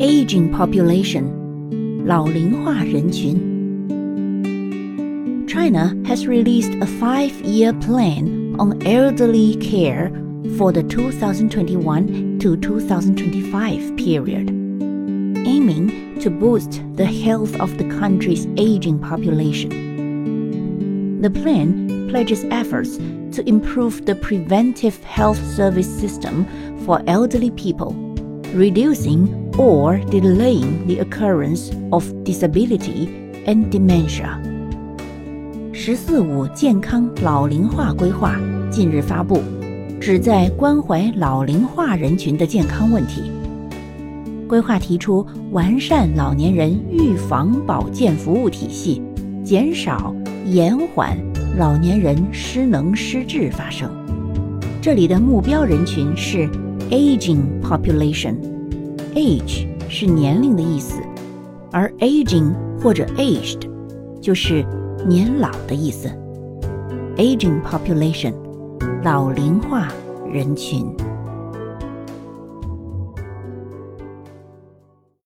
aging population 老龄化人群 China has released a five-year plan on elderly care for the 2021 to 2025 period, aiming to boost the health of the country's aging population. The plan pledges efforts to improve the preventive health service system for elderly people, reducing or delaying the occurrence of disability and dementia. 十四五健康老龄化规划近日发布，旨在关怀老龄化人群的健康问题。规划提出完善老年人预防保健服务体系，减少、延缓老年人失能失智发生。这里的目标人群是 aging population Age 是年龄的意思，而 aging 或者 aged 就是年老的意思。aging population，老龄化人群。